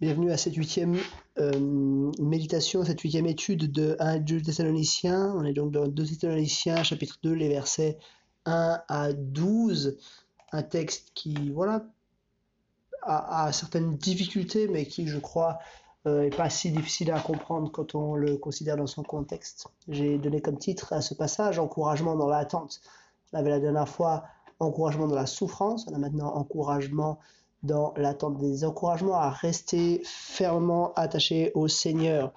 Bienvenue à cette huitième euh, méditation, cette huitième étude de 1 2 Thessaloniciens. On est donc dans 2 Thessaloniciens, chapitre 2, les versets 1 à 12. Un texte qui, voilà, a, certaines difficultés, mais qui, je crois, euh, est pas si difficile à comprendre quand on le considère dans son contexte. J'ai donné comme titre à ce passage Encouragement dans l'attente. On avait la dernière fois encouragement dans la souffrance, on a maintenant encouragement dans l'attente des encouragements à rester fermement attaché au Seigneur.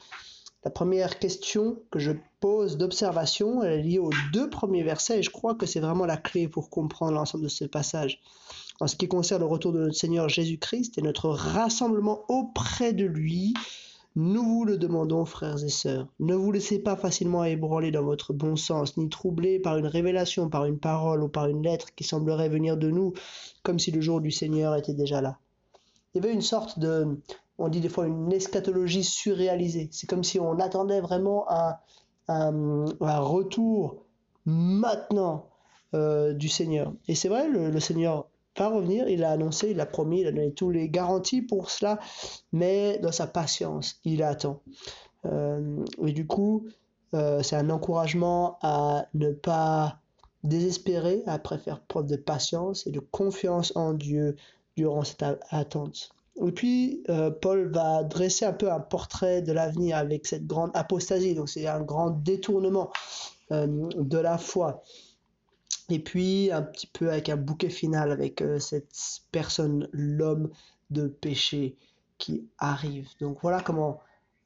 La première question que je pose d'observation, elle est liée aux deux premiers versets et je crois que c'est vraiment la clé pour comprendre l'ensemble de ce passage. En ce qui concerne le retour de notre Seigneur Jésus-Christ et notre rassemblement auprès de lui, nous vous le demandons, frères et sœurs. Ne vous laissez pas facilement ébranler dans votre bon sens, ni troubler par une révélation, par une parole ou par une lettre qui semblerait venir de nous, comme si le jour du Seigneur était déjà là. Il y avait une sorte de, on dit des fois une eschatologie surréalisée. C'est comme si on attendait vraiment un, retour maintenant euh, du Seigneur. Et c'est vrai, le Seigneur va revenir, il a annoncé, il a promis, il a donné tous les garanties pour cela, mais dans sa patience, il attend. Euh, et du coup, euh, c'est un encouragement à ne pas désespérer, à faire preuve de patience et de confiance en Dieu durant cette attente. Et puis, euh, Paul va dresser un peu un portrait de l'avenir avec cette grande apostasie, donc c'est un grand détournement de la foi. Et puis un petit peu avec un bouquet final avec euh, cette personne, l'homme de péché qui arrive. Donc voilà comment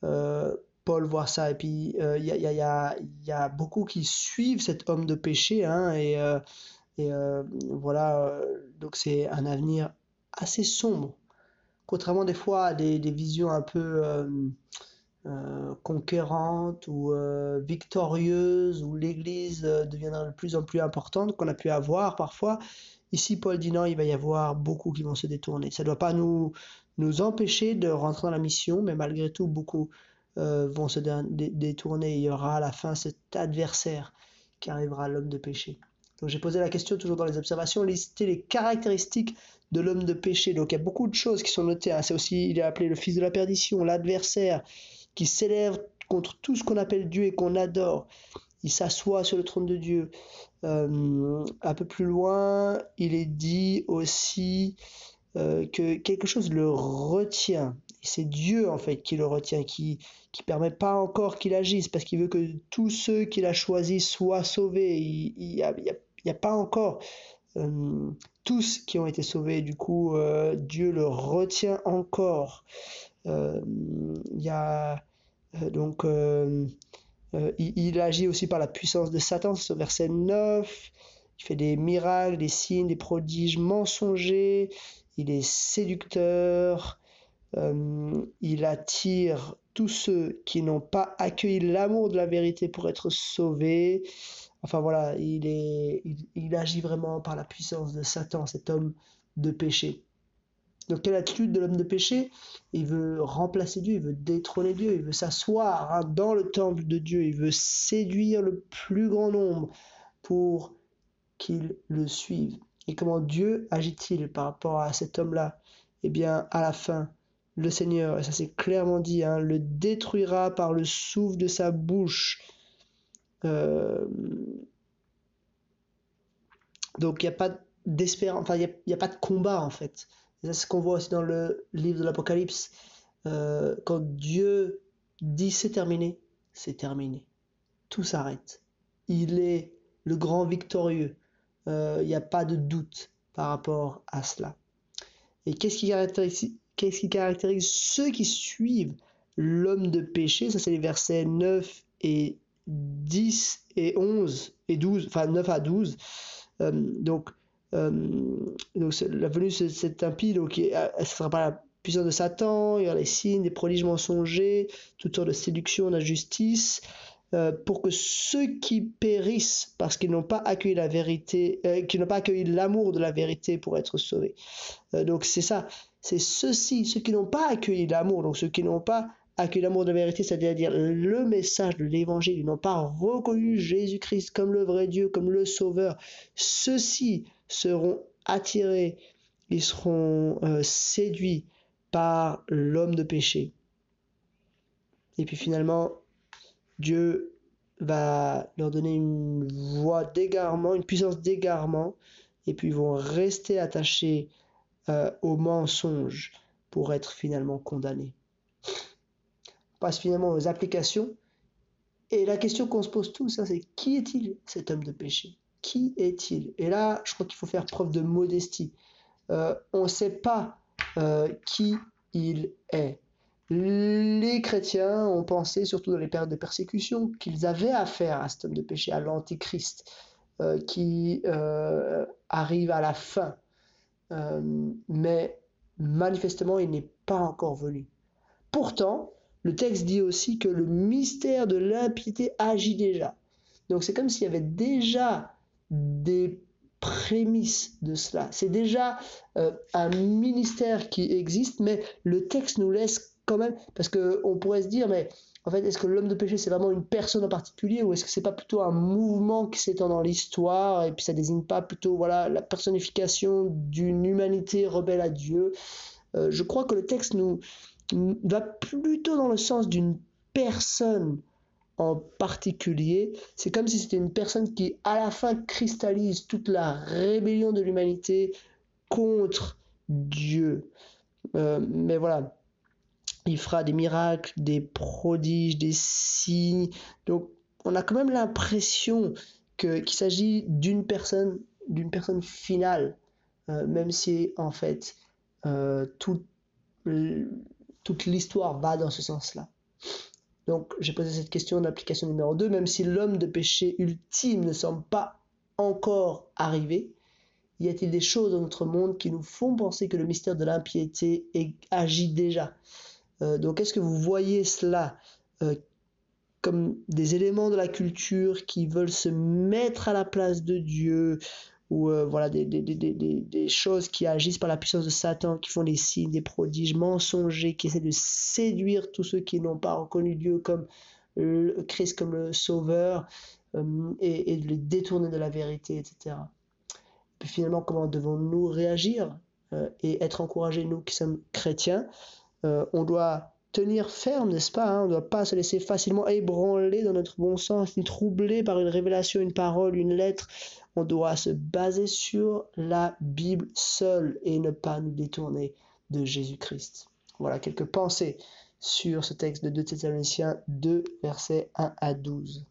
euh, Paul voit ça. Et puis il euh, y, a, y, a, y, a, beaucoup qui suivent cet homme de péché. Hein, et, et voilà, donc c'est un avenir assez sombre. Contrairement des fois à des, des visions un peu euh, conquérante ou euh, victorieuse, où l'Église euh, deviendra de plus en plus importante, qu'on a pu avoir parfois. Ici, Paul dit non, il va y avoir beaucoup qui vont se détourner. Ça ne doit pas nous, nous empêcher de rentrer dans la mission, mais malgré tout, beaucoup vont se détourner. Il y aura à la fin cet adversaire qui arrivera, l'homme de péché. Donc j'ai posé la question toujours dans les observations, lister les caractéristiques de l'homme de péché. Donc il y a beaucoup de choses qui sont notées. Hein. C'est aussi, il est appelé le fils de la perdition, l'adversaire, qui s'élève contre tout ce qu'on appelle Dieu et qu'on adore. Il s'assoit sur le trône de Dieu. Euh, un peu plus loin, il est dit aussi euh, que quelque chose le retient. C'est Dieu en fait qui le retient, qui qui permet pas encore qu'il agisse parce qu'il veut que tous ceux qu'il a choisis soient sauvés. Il n'y a, pas encore euh, tous qui ont été sauvés. Du coup, Dieu le retient encore. Il y a donc, euh, euh, il, agit aussi par la puissance de Satan, au verset 9. Il fait des miracles, des signes, des prodiges mensongers. Il est séducteur. il attire tous ceux qui n'ont pas accueilli l'amour de la vérité pour être sauvés. Enfin voilà, il, est, il agit vraiment par la puissance de Satan, cet homme de péché. Donc quelle attitude de l'homme de péché Il veut remplacer Dieu, il veut détrôner Dieu, il veut s'asseoir hein, dans le temple de Dieu, il veut séduire le plus grand nombre pour qu'il le suive. Et comment Dieu agit-il par rapport à cet homme-là? Eh bien, à la fin, le Seigneur, et ça c'est clairement dit, hein, le détruira par le souffle de sa bouche. Euh, donc il n'y a pas d'espérance, il n'y a, pas de combat en fait. C'est ce qu'on voit aussi dans le livre de l'Apocalypse. Euh, quand Dieu dit c'est terminé, c'est terminé. Tout s'arrête. Il est le grand victorieux. Euh, il n'y a pas de doute par rapport à cela. Et qu'est-ce qui caractérise, ceux qui suivent l'homme de péché? Ça, c'est les versets 9 et 10 et 11 et 12, enfin 9 à 12. Euh, donc, euh, donc la venue de cet impie, donc ne sera pas la puissance de Satan, il y aura les signes, des prodiges mensongers, toutes sortes de séduction, d'injustice, euh, pour que ceux qui périssent parce qu'ils n'ont pas accueilli la vérité, euh, qui n'ont pas accueilli l'amour de la vérité pour être sauvés. donc c'est ça, c'est ceux-ci, ceux qui n'ont pas accueilli l'amour, donc ceux qui n'ont pas accueilli l'amour de la vérité, c'est-à-dire le message de l'évangile, ils n'ont pas reconnu Jésus-Christ comme le vrai Dieu, comme le Sauveur. Ceux-ci seront attirés, ils seront euh, séduits par l'homme de péché. Et puis finalement, Dieu va leur donner une voie d'égarement, une puissance d'égarement, et puis ils vont rester attachés euh, au mensonge pour être finalement condamnés. Passe finalement aux applications. Et la question qu'on se pose tous, hein, c'est qui est-il cet homme de péché? Qui est-il? Et là, je crois qu'il faut faire preuve de modestie. Euh, on ne sait pas euh, qui il est. Les chrétiens ont pensé, surtout dans les périodes de persécution, qu'ils avaient affaire à cet homme de péché, à l'antichrist, euh, qui euh, arrive à la fin. Mais manifestement, il n'est pas encore venu. Pourtant, le texte dit aussi que le mystère de l'impiété agit déjà. Donc c'est comme s'il y avait déjà des prémices de cela. C'est déjà un ministère qui existe, mais le texte nous laisse quand même, parce qu'on pourrait se dire, mais en fait, est-ce que l'homme de péché, c'est vraiment une personne en particulier, ou est-ce que c'est pas plutôt un mouvement qui s'étend dans l'histoire, et puis ça désigne pas plutôt voilà, la personnification d'une humanité rebelle à Dieu? Euh, Je crois que le texte nous, va plutôt dans le sens d'une personne en particulier. C'est comme si c'était une personne qui, à la fin, cristallise toute la rébellion de l'humanité contre Dieu. Euh, mais voilà, il fera des miracles, des prodiges, des signes. Donc on a quand même l'impression qu'il s'agit d'une personne, d'une personne finale, euh, même si en fait euh, toute l'histoire va dans ce sens-là. Donc j'ai posé cette question d'application numéro 2, même si l'homme de péché ultime ne semble pas encore arrivé, y a-t-il des choses dans notre monde qui nous font penser que le mystère de l'impiété agit déjà? Euh, donc est-ce que vous voyez cela euh, comme des éléments de la culture qui veulent se mettre à la place de Dieu ou euh, voilà des, des, des, des, choses qui agissent par la puissance de Satan, qui font des signes, des prodiges mensongers, qui essaient de séduire tous ceux qui n'ont pas reconnu Dieu comme le Christ comme le Sauveur et, et, de les détourner de la vérité, etc. puis finalement, comment devons-nous réagir et être encouragés, nous qui sommes chrétiens euh, on doit tenir ferme, n'est-ce pas hein? On ne doit pas se laisser facilement ébranler dans notre bon sens, ni troubler par une révélation, une parole, une lettre. On doit se baser sur la Bible seule et ne pas nous détourner de Jésus-Christ. Voilà quelques pensées sur ce texte de 2 Thessaloniciens 2, versets 1 à 12.